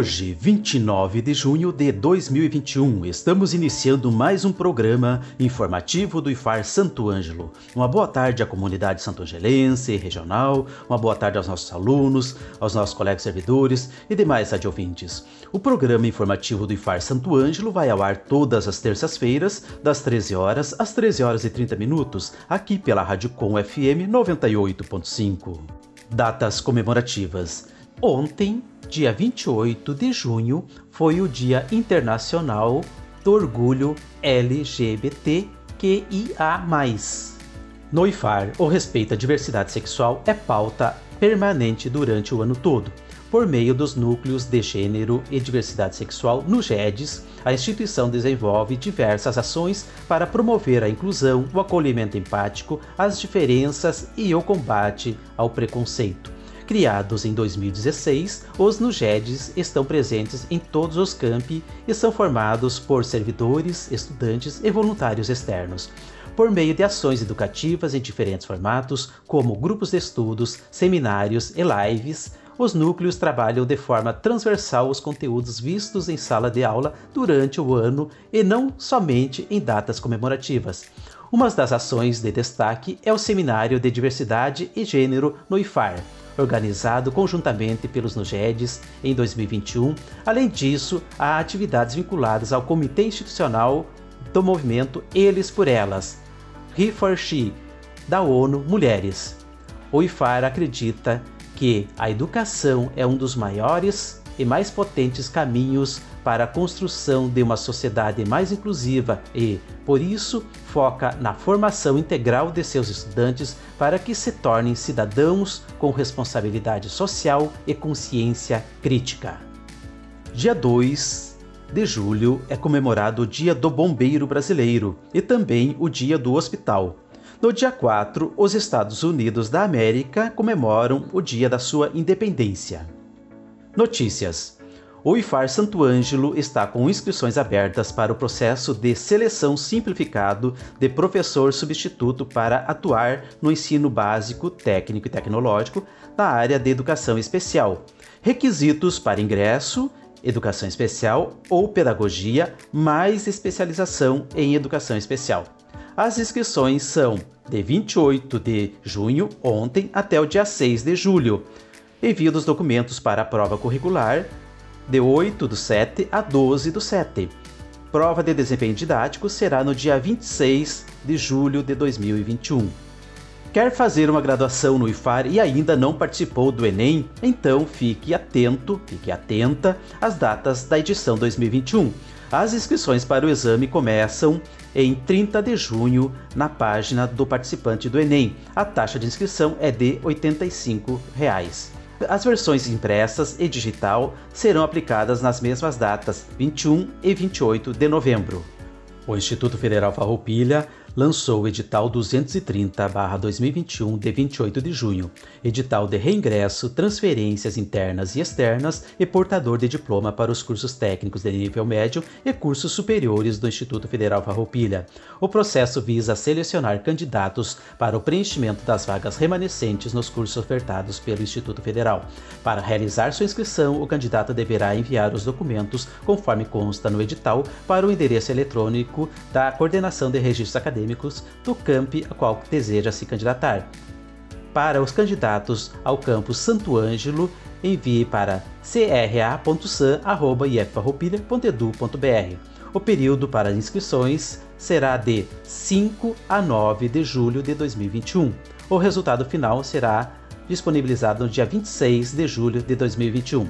Hoje, 29 de junho de 2021, estamos iniciando mais um programa informativo do IFAR Santo Ângelo. Uma boa tarde à comunidade santo-angelense e regional, uma boa tarde aos nossos alunos, aos nossos colegas servidores e demais adjuvintes. O programa informativo do IFAR Santo Ângelo vai ao ar todas as terças-feiras, das 13 horas às 13 horas e 30 minutos, aqui pela Rádio Com FM 98.5. Datas comemorativas. Ontem, dia 28 de junho, foi o Dia Internacional do Orgulho LGBTQIA. No IFAR, o respeito à diversidade sexual é pauta permanente durante o ano todo. Por meio dos núcleos de gênero e diversidade sexual no GEDES, a instituição desenvolve diversas ações para promover a inclusão, o acolhimento empático, as diferenças e o combate ao preconceito. Criados em 2016, os NUGEDs estão presentes em todos os campi e são formados por servidores, estudantes e voluntários externos. Por meio de ações educativas em diferentes formatos, como grupos de estudos, seminários e lives, os núcleos trabalham de forma transversal os conteúdos vistos em sala de aula durante o ano e não somente em datas comemorativas. Uma das ações de destaque é o Seminário de Diversidade e Gênero no IFAR, organizado conjuntamente pelos NUGEDs em 2021. Além disso, há atividades vinculadas ao Comitê Institucional do Movimento Eles por Elas, He for She, da ONU Mulheres. O IFAR acredita que a educação é um dos maiores e mais potentes caminhos para a construção de uma sociedade mais inclusiva e, por isso, foca na formação integral de seus estudantes para que se tornem cidadãos com responsabilidade social e consciência crítica. Dia 2 de julho é comemorado o Dia do Bombeiro Brasileiro e também o Dia do Hospital. No dia 4, os Estados Unidos da América comemoram o dia da sua independência. Notícias: o IFAR Santo Ângelo está com inscrições abertas para o processo de seleção simplificado de professor substituto para atuar no ensino básico, técnico e tecnológico na área de educação especial. Requisitos para ingresso: educação especial ou pedagogia, mais especialização em educação especial. As inscrições são de 28 de junho, ontem, até o dia 6 de julho. Envio dos documentos para a prova curricular de 8 do 7 a 12 do 7. Prova de desempenho didático será no dia 26 de julho de 2021. Quer fazer uma graduação no IFAR e ainda não participou do Enem? Então fique atento, fique atenta às datas da edição 2021. As inscrições para o exame começam em 30 de junho na página do participante do Enem. A taxa de inscrição é de 85 reais. As versões impressas e digital serão aplicadas nas mesmas datas, 21 e 28 de novembro. O Instituto Federal Farroupilha lançou o edital 230/2021 de 28 de junho, edital de reingresso, transferências internas e externas e portador de diploma para os cursos técnicos de nível médio e cursos superiores do Instituto Federal Farroupilha. O processo visa selecionar candidatos para o preenchimento das vagas remanescentes nos cursos ofertados pelo Instituto Federal. Para realizar sua inscrição, o candidato deverá enviar os documentos conforme consta no edital para o endereço eletrônico da Coordenação de Registros Acadêmicos acadêmicos do campi a qual deseja se candidatar. Para os candidatos ao campus Santo Ângelo, envie para cra.san.iffarroupilha.edu.br. O período para inscrições será de 5 a 9 de julho de 2021. O resultado final será disponibilizado no dia 26 de julho de 2021.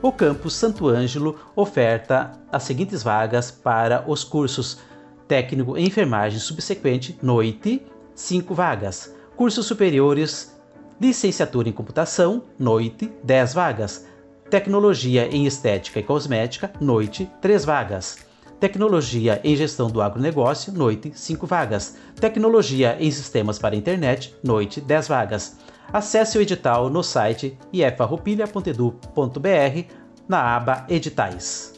O campus Santo Ângelo oferta as seguintes vagas para os cursos técnico em enfermagem subsequente, noite, 5 vagas. Cursos superiores, Licenciatura em Computação, noite, 10 vagas. Tecnologia em Estética e Cosmética, noite, 3 vagas. Tecnologia em Gestão do Agronegócio, noite, 5 vagas. Tecnologia em Sistemas para Internet, noite, 10 vagas. Acesse o edital no site ifarroupilha.edu.br na aba Editais.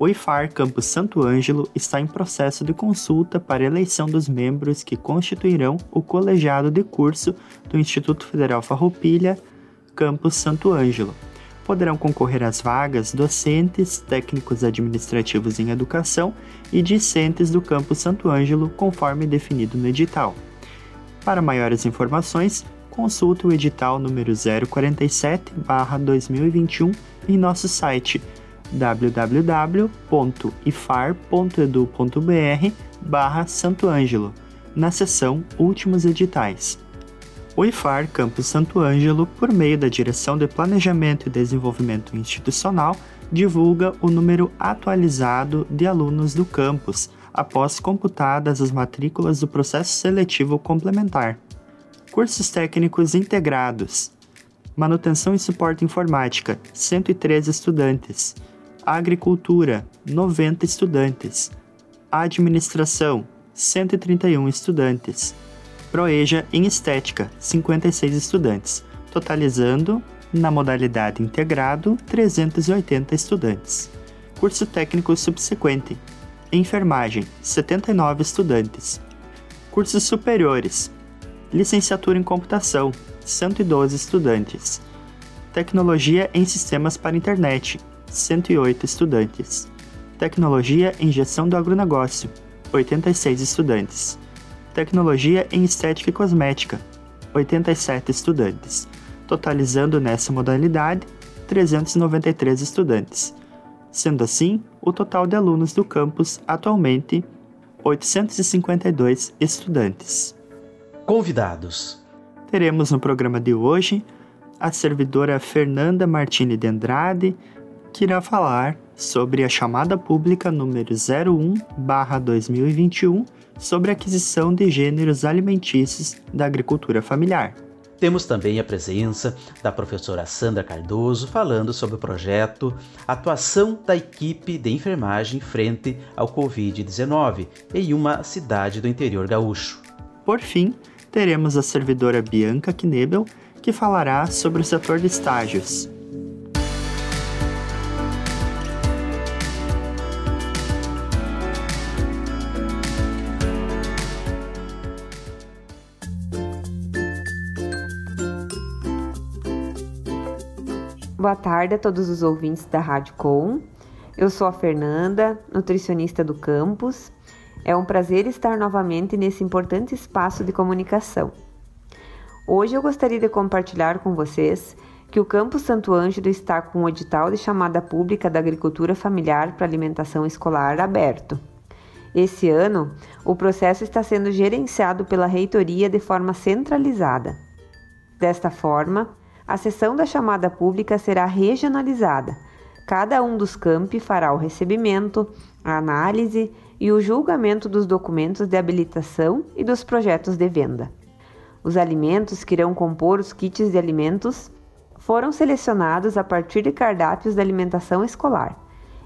O IFAR Campus Santo Ângelo está em processo de consulta para eleição dos membros que constituirão o colegiado de curso do Instituto Federal Farroupilha Campus Santo Ângelo. Poderão concorrer às vagas docentes, técnicos administrativos em educação e discentes do Campus Santo Ângelo, conforme definido no edital. Para maiores informações, consulte o edital número 047/2021 em nosso site www.ifar.edu.br barra Santo Ângelo, na seção Últimos Editais. O IFAR Campus Santo Ângelo, por meio da Direção de Planejamento e Desenvolvimento Institucional, divulga o número atualizado de alunos do campus, após computadas as matrículas do processo seletivo complementar. Cursos técnicos integrados. Manutenção e suporte informática, 113 estudantes. Agricultura, 90 estudantes. Administração, 131 estudantes. Proeja em Estética, 56 estudantes, totalizando, na modalidade integrado, 380 estudantes. Curso técnico subsequente. Enfermagem, 79 estudantes. Cursos superiores. Licenciatura em Computação, 112 estudantes. Tecnologia em Sistemas para Internet, 108 estudantes. Tecnologia em Gestão do Agronegócio, 86 estudantes. Tecnologia em Estética e Cosmética, 87 estudantes, totalizando nessa modalidade 393 estudantes. Sendo assim, o total de alunos do campus atualmente 852 estudantes. Convidados. Teremos no programa de hoje a servidora Fernanda Martini de Andrade, que irá falar sobre a chamada pública número 01/2021 sobre a aquisição de gêneros alimentícios da agricultura familiar. Temos também a presença da professora Sandra Cardoso falando sobre o projeto Atuação da equipe de enfermagem frente ao Covid-19 em uma cidade do interior gaúcho. Por fim, teremos a servidora Bianca Knebel, que falará sobre o setor de estágios. Boa tarde a todos os ouvintes da Rádio Com. Eu sou a Fernanda, nutricionista do campus. É um prazer estar novamente nesse importante espaço de comunicação. Hoje eu gostaria de compartilhar com vocês que o Campus Santo Ângelo está com o edital de chamada pública da agricultura familiar para alimentação escolar aberto. Esse ano, o processo está sendo gerenciado pela reitoria de forma centralizada. Desta forma, a sessão da chamada pública será regionalizada. Cada um dos campi fará o recebimento, a análise e o julgamento dos documentos de habilitação e dos projetos de venda. Os alimentos que irão compor os kits de alimentos foram selecionados a partir de cardápios de alimentação escolar,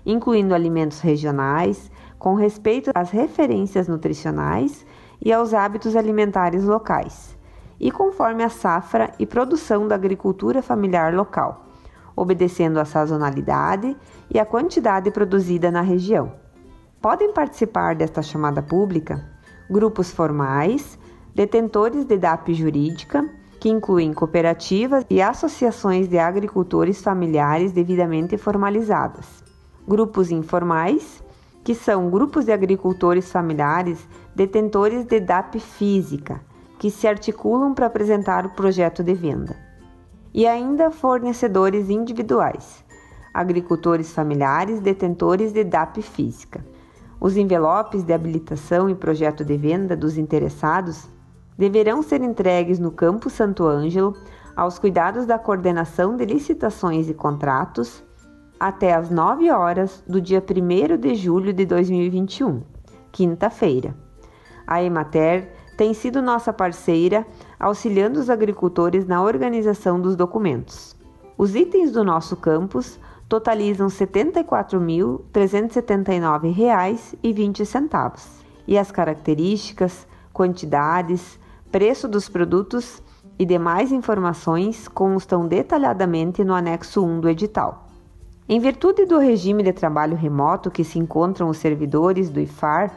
incluindo alimentos regionais, com respeito às referências nutricionais e aos hábitos alimentares locais e conforme a safra e produção da agricultura familiar local, obedecendo à sazonalidade e à quantidade produzida na região. Podem participar desta chamada pública grupos formais, detentores de DAP jurídica, que incluem cooperativas e associações de agricultores familiares devidamente formalizadas, grupos informais, que são grupos de agricultores familiares detentores de DAP física que se articulam para apresentar o projeto de venda. E ainda fornecedores individuais, agricultores familiares detentores de DAP física. Os envelopes de habilitação e projeto de venda dos interessados deverão ser entregues no Campo Santo Ângelo aos cuidados da coordenação de licitações e contratos até às 9 horas do dia 1 de julho de 2021, quinta-feira. A Emater tem sido nossa parceira, auxiliando os agricultores na organização dos documentos. Os itens do nosso campus totalizam R$ 74.379,20 e as características, quantidades, preço dos produtos e demais informações constam detalhadamente no anexo 1 do edital. Em virtude do regime de trabalho remoto que se encontram os servidores do IFAR,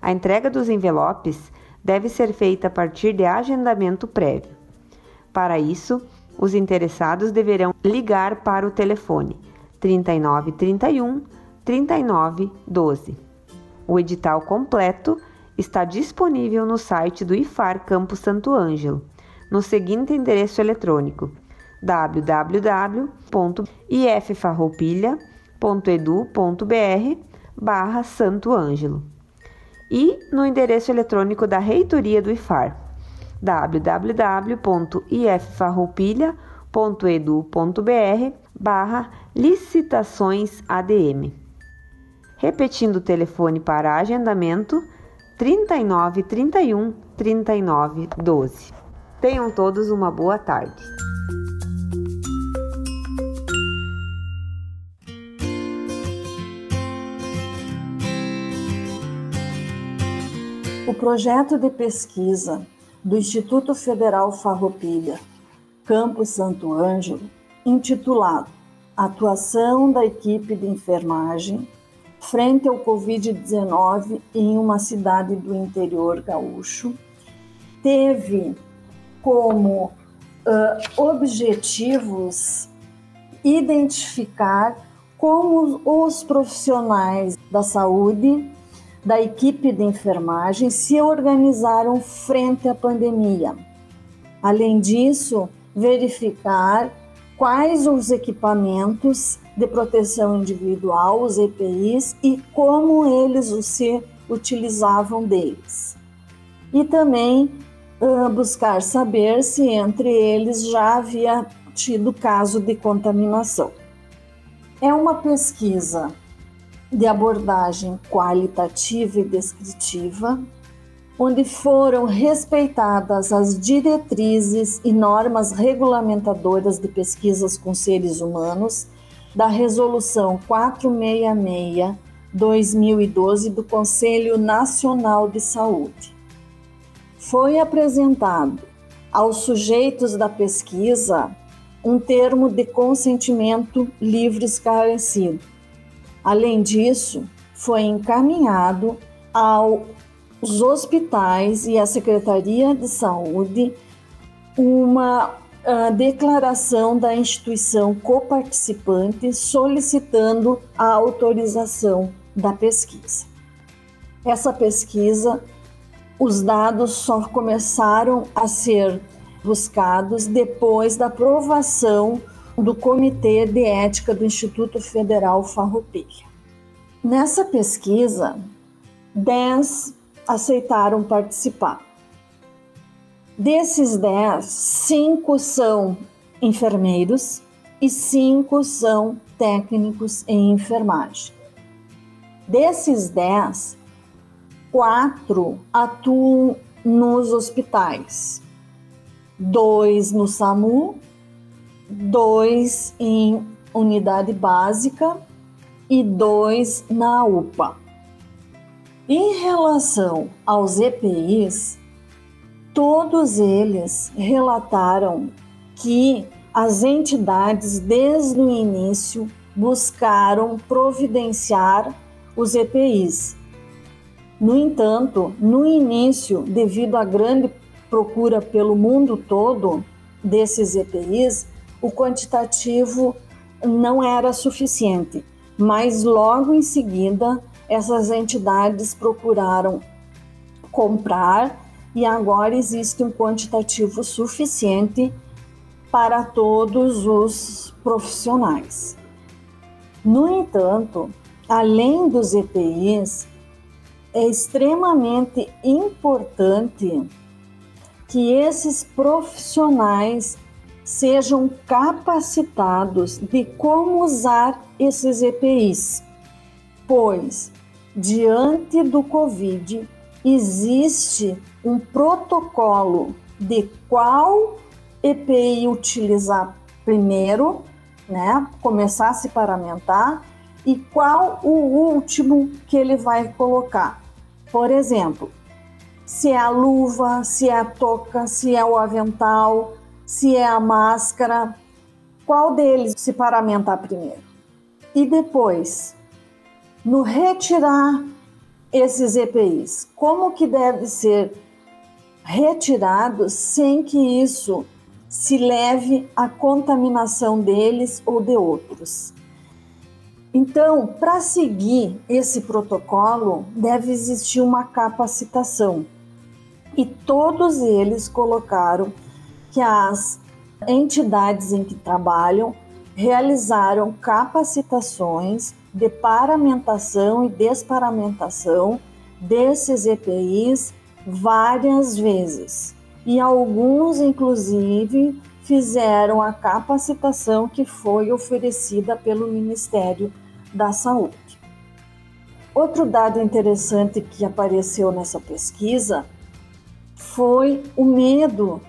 a entrega dos envelopes deve ser feita a partir de agendamento prévio. Para isso, os interessados deverão ligar para o telefone 3931 3912. O edital completo está disponível no site do IFAR Campo Santo Ângelo, no seguinte endereço eletrônico: www.iffarroupilha.edu.br barra Santo Ângelo e no endereço eletrônico da Reitoria do IFAR www.iffarroupilha.edu.br barra licitações ADM. Repetindo o telefone para agendamento 39 31 39 12. Tenham todos uma boa tarde. O projeto de pesquisa do Instituto Federal Farroupilha, Campo Santo Ângelo, intitulado Atuação da equipe de enfermagem frente ao Covid-19 em uma cidade do interior gaúcho, teve como uh, objetivos identificar como os profissionais da saúde da equipe de enfermagem se organizaram frente à pandemia. Além disso, verificar quais os equipamentos de proteção individual, os EPIs, e como eles se utilizavam deles. E também uh, buscar saber se entre eles já havia tido caso de contaminação. É uma pesquisa de abordagem qualitativa e descritiva, onde foram respeitadas as diretrizes e normas regulamentadoras de pesquisas com seres humanos da Resolução 466-2012 do Conselho Nacional de Saúde. Foi apresentado aos sujeitos da pesquisa um termo de consentimento livre esclarecido, Além disso, foi encaminhado aos hospitais e à Secretaria de Saúde uma uh, declaração da instituição coparticipante solicitando a autorização da pesquisa. Essa pesquisa, os dados só começaram a ser buscados depois da aprovação do Comitê de Ética do Instituto Federal Farroupilha. Nessa pesquisa, 10 aceitaram participar. Desses 10, 5 são enfermeiros e 5 são técnicos em enfermagem. Desses 10, 4 atuam nos hospitais, dois no SAMU dois em unidade básica e dois na UPA. Em relação aos EPIs, todos eles relataram que as entidades, desde o início, buscaram providenciar os EPIs. No entanto, no início, devido à grande procura pelo mundo todo desses EPIs, o quantitativo não era suficiente, mas logo em seguida essas entidades procuraram comprar e agora existe um quantitativo suficiente para todos os profissionais. No entanto, além dos EPIs, é extremamente importante que esses profissionais sejam capacitados de como usar esses EPIs, pois, diante do Covid, existe um protocolo de qual EPI utilizar primeiro, né? Começar a se paramentar e qual o último que ele vai colocar. Por exemplo, se é a luva, se é a touca, se é o avental, se é a máscara, qual deles se paramentar primeiro? E depois, no retirar esses EPIs, como que deve ser retirado sem que isso se leve à contaminação deles ou de outros? Então, para seguir esse protocolo, deve existir uma capacitação e todos eles colocaram que as entidades em que trabalham realizaram capacitações de paramentação e desparamentação desses EPIs várias vezes. E alguns, inclusive, fizeram a capacitação que foi oferecida pelo Ministério da Saúde. Outro dado interessante que apareceu nessa pesquisa foi o medo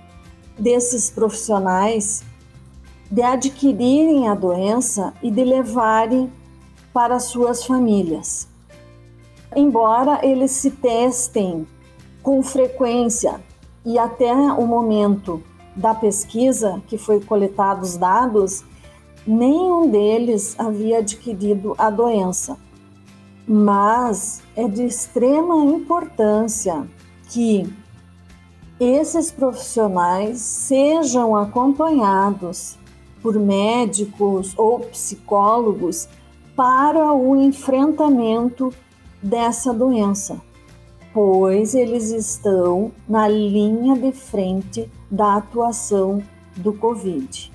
desses profissionais de adquirirem a doença e de levarem para suas famílias. Embora eles se testem com frequência e até o momento da pesquisa que foi coletados os dados, nenhum deles havia adquirido a doença. Mas é de extrema importância que esses profissionais sejam acompanhados por médicos ou psicólogos para o enfrentamento dessa doença, pois eles estão na linha de frente da atuação do COVID.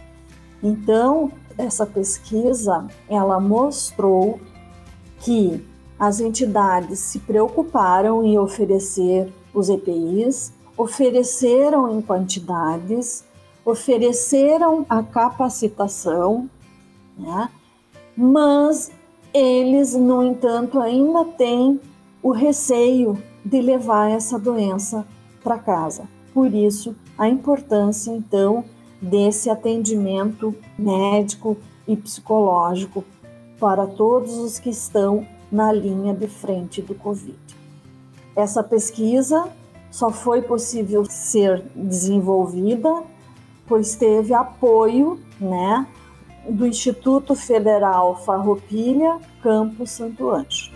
Então, essa pesquisa, ela mostrou que as entidades se preocuparam em oferecer os EPIs ofereceram em quantidades, ofereceram a capacitação, né? mas eles, no entanto, ainda têm o receio de levar essa doença para casa. Por isso, a importância, então, desse atendimento médico e psicológico para todos os que estão na linha de frente do Covid. Essa pesquisa só foi possível ser desenvolvida pois teve apoio, né, do Instituto Federal Farroupilha, Campo Santo Anjo.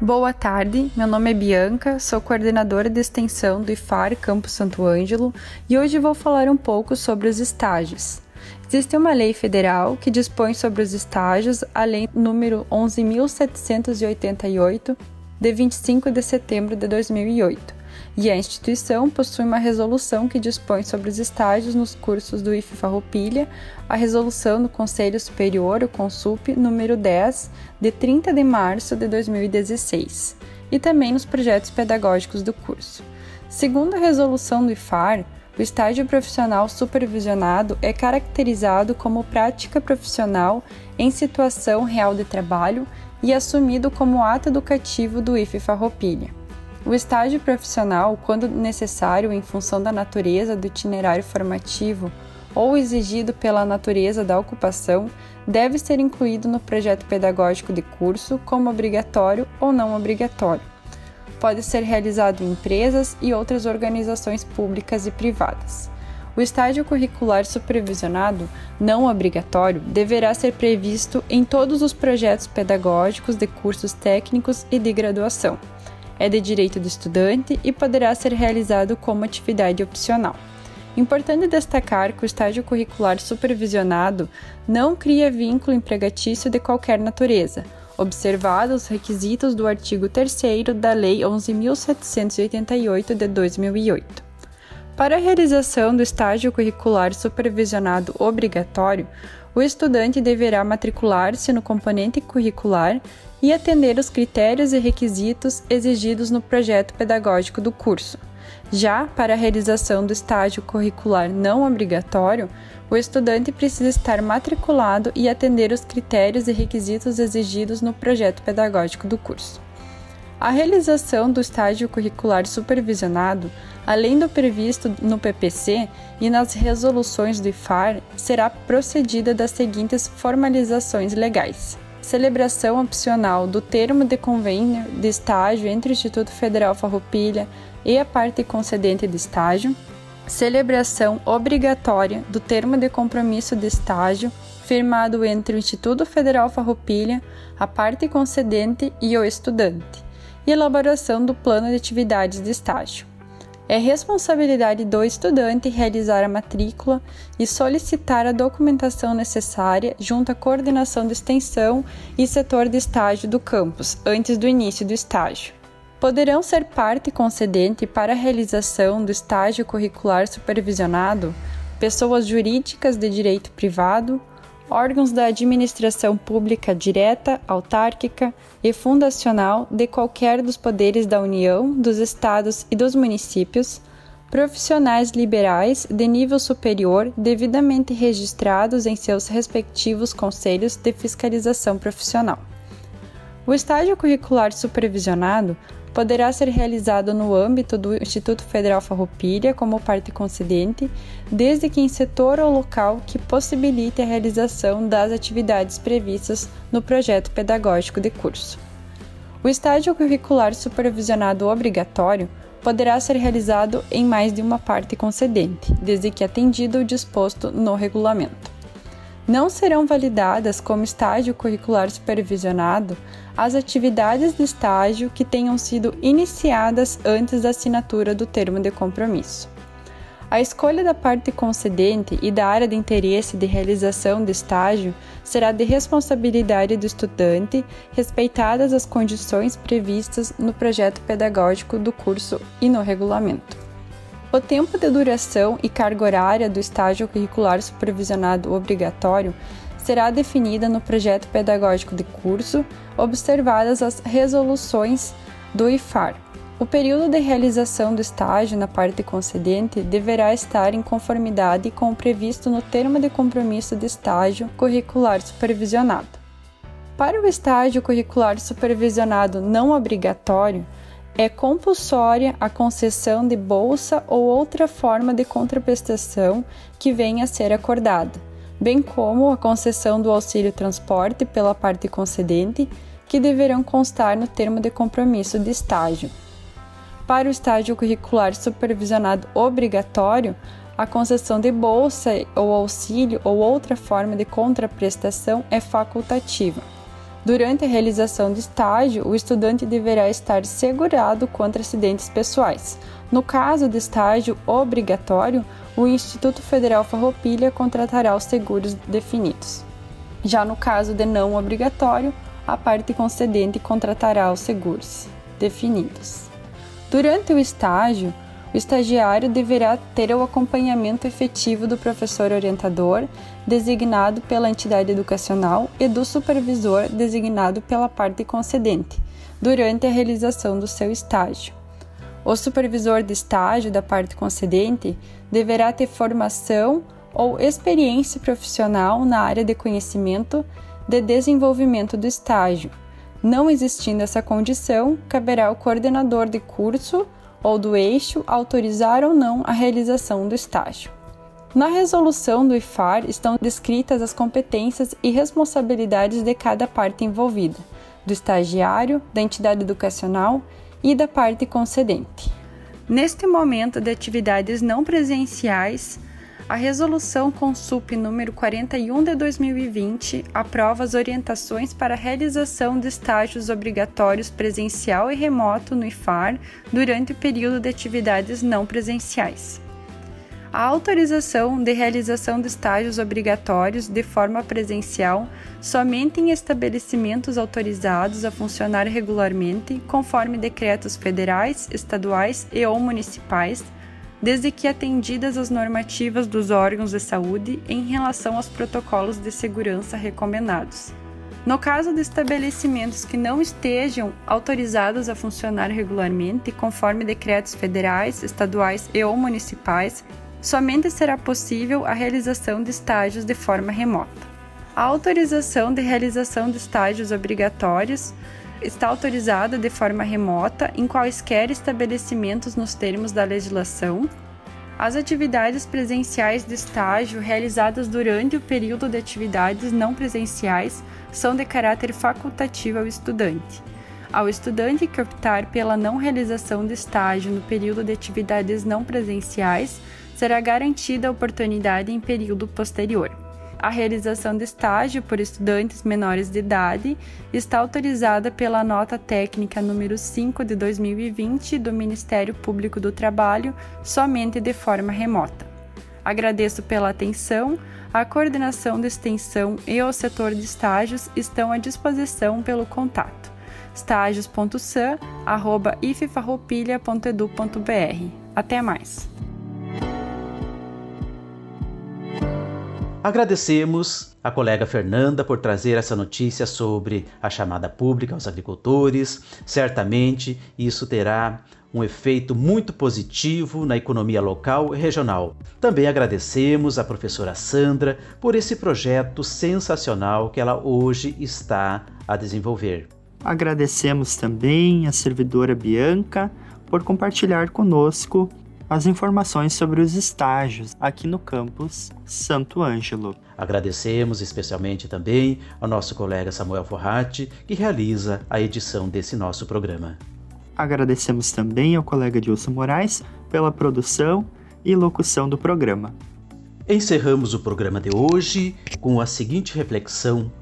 Boa tarde, meu nome é Bianca, sou coordenadora de extensão do IFAR Campo Santo Ângelo e hoje vou falar um pouco sobre os estágios. Existe uma lei federal que dispõe sobre os estágios, a lei número 11.788, de 25 de setembro de 2008, e a instituição possui uma resolução que dispõe sobre os estágios nos cursos do IF Farroupilha, a resolução do Conselho Superior, o CONSUP, número 10, de 30 de março de 2016, e também nos projetos pedagógicos do curso. Segundo a resolução do IFAR, o estágio profissional supervisionado é caracterizado como prática profissional em situação real de trabalho e assumido como ato educativo do IFE Farroupilha. O estágio profissional, quando necessário em função da natureza do itinerário formativo ou exigido pela natureza da ocupação, deve ser incluído no projeto pedagógico de curso como obrigatório ou não obrigatório pode ser realizado em empresas e outras organizações públicas e privadas. O estágio curricular supervisionado, não obrigatório, deverá ser previsto em todos os projetos pedagógicos de cursos técnicos e de graduação. É de direito do estudante e poderá ser realizado como atividade opcional. Importante destacar que o estágio curricular supervisionado não cria vínculo empregatício de qualquer natureza, observados os requisitos do artigo 3 da Lei 11.788 de 2008. Para a realização do estágio curricular supervisionado obrigatório, o estudante deverá matricular-se no componente curricular e atender os critérios e requisitos exigidos no projeto pedagógico do curso, Já para a realização do estágio curricular não obrigatório, o estudante precisa estar matriculado e atender os critérios e requisitos exigidos no projeto pedagógico do curso. A realização do estágio curricular supervisionado, além do previsto no PPC e nas resoluções do IFAR, será procedida das seguintes formalizações legais: celebração opcional do termo de convênio de estágio entre o Instituto Federal Farroupilha e a parte concedente de estágio, celebração obrigatória do termo de compromisso de estágio firmado entre o Instituto Federal Farroupilha, a parte concedente e o estudante, e elaboração do plano de atividades de estágio. É responsabilidade do estudante realizar a matrícula e solicitar a documentação necessária junto à coordenação de extensão e setor de estágio do campus antes do início do estágio. Poderão ser parte concedente para a realização do estágio curricular supervisionado? Pessoas jurídicas de direito privado, órgãos da administração pública direta, autárquica e fundacional de qualquer dos poderes da União, dos Estados e dos municípios, profissionais liberais de nível superior devidamente registrados em seus respectivos conselhos de fiscalização profissional. O estágio curricular supervisionado poderá ser realizado no âmbito do Instituto Federal Farroupilha como parte concedente, desde que em setor ou local que possibilite a realização das atividades previstas no projeto pedagógico de curso. O estágio curricular supervisionado obrigatório poderá ser realizado em mais de uma parte concedente, desde que atendido o disposto no regulamento. Não serão validadas como estágio curricular supervisionado as atividades de estágio que tenham sido iniciadas antes da assinatura do termo de compromisso. A escolha da parte concedente e da área de interesse de realização do estágio será de responsabilidade do estudante, respeitadas as condições previstas no projeto pedagógico do curso e no regulamento. O tempo de duração e carga horária do estágio curricular supervisionado obrigatório será definida no projeto pedagógico de curso, observadas as resoluções do IFAR. O período de realização do estágio na parte concedente deverá estar em conformidade com o previsto no termo de compromisso de estágio curricular supervisionado. Para o estágio curricular supervisionado não obrigatório, é compulsória a concessão de bolsa ou outra forma de contraprestação que venha a ser acordada bem como a concessão do auxílio transporte pela parte concedente, que deverão constar no termo de compromisso de estágio. Para o estágio curricular supervisionado obrigatório, a concessão de bolsa ou auxílio ou outra forma de contraprestação é facultativa. Durante a realização do estágio, o estudante deverá estar segurado contra acidentes pessoais. No caso de estágio obrigatório, o Instituto Federal Farroupilha contratará os seguros definidos. Já no caso de não obrigatório, a parte concedente contratará os seguros definidos. Durante o estágio, o estagiário deverá ter o acompanhamento efetivo do professor orientador, designado pela entidade educacional, e do supervisor, designado pela parte concedente, durante a realização do seu estágio. O supervisor de estágio da parte concedente deverá ter formação ou experiência profissional na área de conhecimento de desenvolvimento do estágio. Não existindo essa condição, caberá ao coordenador de curso ou do eixo autorizar ou não a realização do estágio. Na resolução do IFAR estão descritas as competências e responsabilidades de cada parte envolvida, do estagiário, da entidade educacional e da parte concedente. Neste momento de atividades não presenciais, a resolução CONSUP número 41 de 2020 aprova as orientações para a realização de estágios obrigatórios presencial e remoto no IFAR durante o período de atividades não presenciais. A autorização de realização de estágios obrigatórios de forma presencial somente em estabelecimentos autorizados a funcionar regularmente, conforme decretos federais, estaduais e ou municipais, desde que atendidas as normativas dos órgãos de saúde em relação aos protocolos de segurança recomendados. No caso de estabelecimentos que não estejam autorizados a funcionar regularmente, conforme decretos federais, estaduais e ou municipais, somente será possível a realização de estágios de forma remota. A autorização de realização de estágios obrigatórios está autorizada de forma remota em quaisquer estabelecimentos nos termos da legislação. As atividades presenciais de estágio realizadas durante o período de atividades não presenciais são de caráter facultativo ao estudante. Ao estudante que optar pela não realização de estágio no período de atividades não presenciais, será garantida a oportunidade em período posterior. A realização de estágio por estudantes menores de idade está autorizada pela nota técnica número 5 de 2020 do Ministério Público do Trabalho somente de forma remota. Agradeço pela atenção. A coordenação de extensão e o setor de estágios estão à disposição pelo contato estágios.san@iffarroupilha.edu.br. Até mais. Agradecemos a colega Fernanda por trazer essa notícia sobre a chamada pública aos agricultores. Certamente isso terá um efeito muito positivo na economia local e regional. Também agradecemos à professora Sandra por esse projeto sensacional que ela hoje está a desenvolver. Agradecemos também a servidora Bianca por compartilhar conosco as informações sobre os estágios aqui no campus Santo Ângelo. Agradecemos especialmente também ao nosso colega Samuel Forratti, que realiza a edição desse nosso programa. Agradecemos também ao colega Dilson Moraes pela produção e locução do programa. Encerramos o programa de hoje com a seguinte reflexão: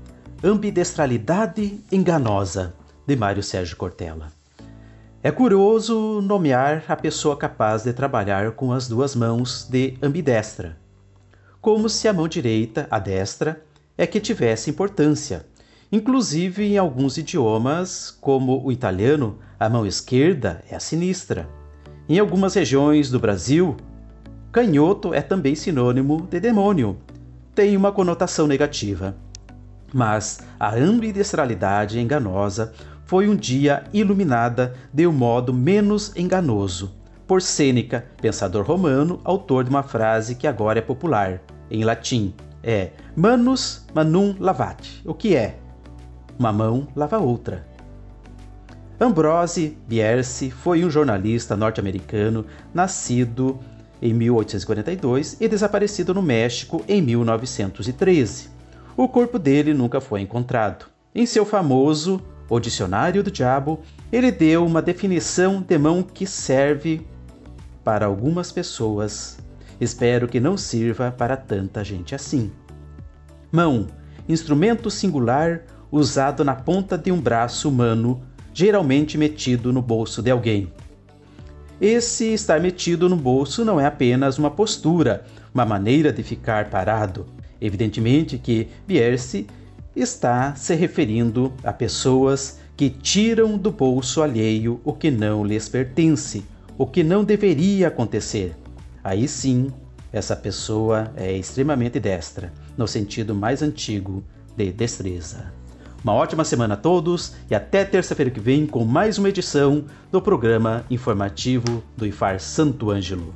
Ambidestralidade enganosa, de Mário Sérgio Cortella. É curioso nomear a pessoa capaz de trabalhar com as duas mãos de ambidestra, como se a mão direita, a destra, é que tivesse importância, Inclusive, em alguns idiomas, como o italiano, a mão esquerda é a sinistra. Em algumas regiões do Brasil, canhoto é também sinônimo de demônio. Tem uma conotação negativa. Mas a ambidestralidade enganosa foi um dia iluminada de um modo menos enganoso, por Sêneca, pensador romano, autor de uma frase que agora é popular, em latim. É manus manum lavate, o que é uma mão lava outra. Ambrose Bierce foi um jornalista norte-americano nascido em 1842 e desaparecido no México em 1913. O corpo dele nunca foi encontrado. Em seu famoso O Dicionário do Diabo, ele deu uma definição de mão que serve para algumas pessoas. Espero que não sirva para tanta gente assim. Mão, instrumento singular usado na ponta de um braço humano, geralmente metido no bolso de alguém. Esse estar metido no bolso não é apenas uma postura, uma maneira de ficar parado. Evidentemente que Bierce está se referindo a pessoas que tiram do bolso alheio o que não lhes pertence, o que não deveria acontecer. Aí sim, essa pessoa é extremamente destra, no sentido mais antigo de destreza. Uma ótima semana a todos e até terça-feira que vem com mais uma edição do programa informativo do IFAR Santo Ângelo.